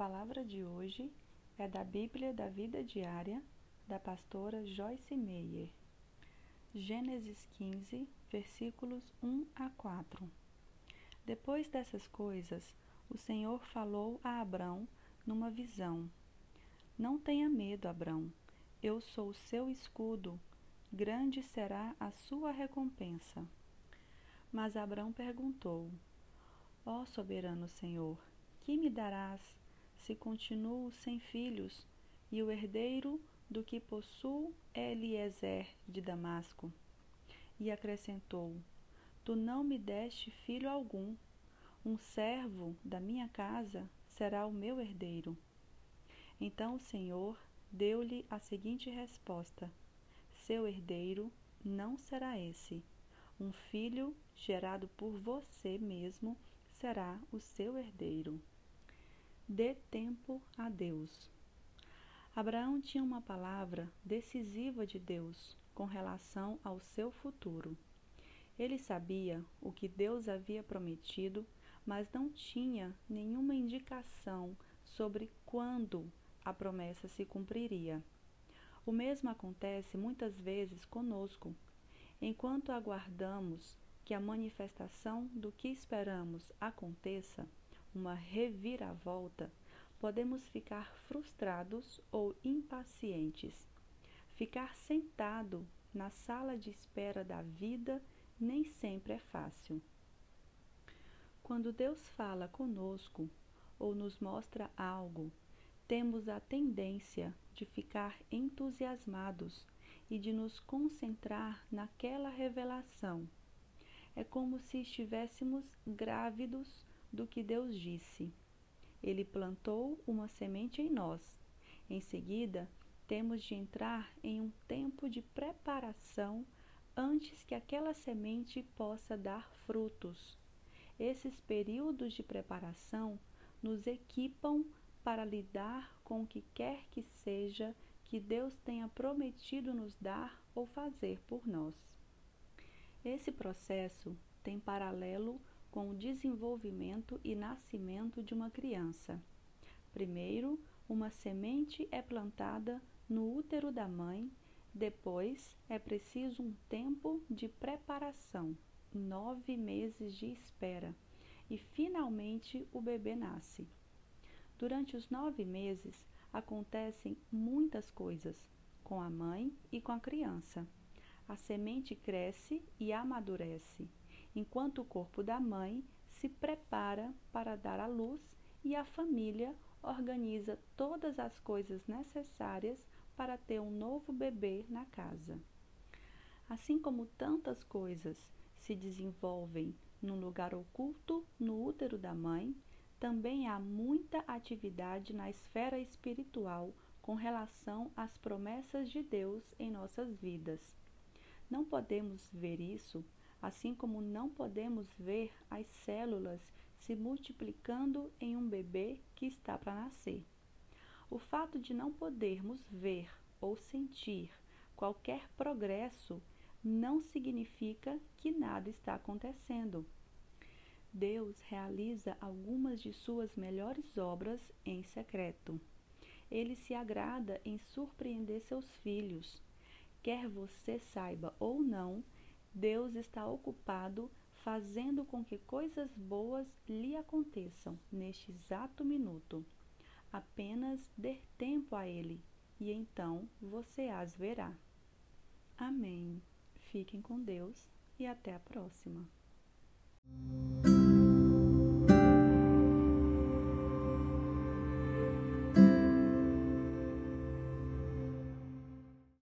Palavra de hoje é da Bíblia da Vida Diária da pastora Joyce Meyer. Gênesis 15, versículos 1 a 4. Depois dessas coisas, o Senhor falou a Abrão numa visão: Não tenha medo, Abrão, eu sou o seu escudo, grande será a sua recompensa. Mas Abrão perguntou: Ó soberano Senhor, que me darás se continuo sem filhos e o herdeiro do que possuo é Eliezer de Damasco? E acrescentou: Tu não me deste filho algum. Um servo da minha casa será o meu herdeiro. Então o Senhor deu-lhe a seguinte resposta: Seu herdeiro não será esse. Um filho gerado por você mesmo será o seu herdeiro. Dê tempo a Deus. Abraão tinha uma palavra decisiva de Deus com relação ao seu futuro. Ele sabia o que Deus havia prometido, mas não tinha nenhuma indicação sobre quando a promessa se cumpriria. O mesmo acontece muitas vezes conosco. Enquanto aguardamos que a manifestação do que esperamos aconteça, uma reviravolta, podemos ficar frustrados ou impacientes. Ficar sentado na sala de espera da vida nem sempre é fácil. Quando Deus fala conosco ou nos mostra algo, temos a tendência de ficar entusiasmados e de nos concentrar naquela revelação. É como se estivéssemos grávidos do que Deus disse. Ele plantou uma semente em nós. Em seguida, temos de entrar em um tempo de preparação antes que aquela semente possa dar frutos. Esses períodos de preparação nos equipam para lidar com o que quer que seja que Deus tenha prometido nos dar ou fazer por nós. Esse processo tem paralelo com o desenvolvimento e nascimento de uma criança. Primeiro, uma semente é plantada no útero da mãe, depois é preciso um tempo de preparação, nove meses de espera, e finalmente o bebê nasce. Durante os nove meses acontecem muitas coisas com a mãe e com a criança. A semente cresce e amadurece enquanto o corpo da mãe se prepara para dar à luz e a família organiza todas as coisas necessárias para ter um novo bebê na casa. Assim como tantas coisas se desenvolvem num lugar oculto no útero da mãe, também há muita atividade na esfera espiritual com relação às promessas de Deus em nossas vidas. Não podemos ver isso assim como não podemos ver as células se multiplicando em um bebê que está para nascer. O fato de não podermos ver ou sentir qualquer progresso não significa que nada está acontecendo. Deus realiza algumas de suas melhores obras em secreto. Ele se agrada em surpreender seus filhos. Quer você saiba ou não, Deus está ocupado fazendo com que coisas boas lhe aconteçam neste exato minuto. Apenas dê tempo a Ele e então você as verá. Amém. Fiquem com Deus e até a próxima.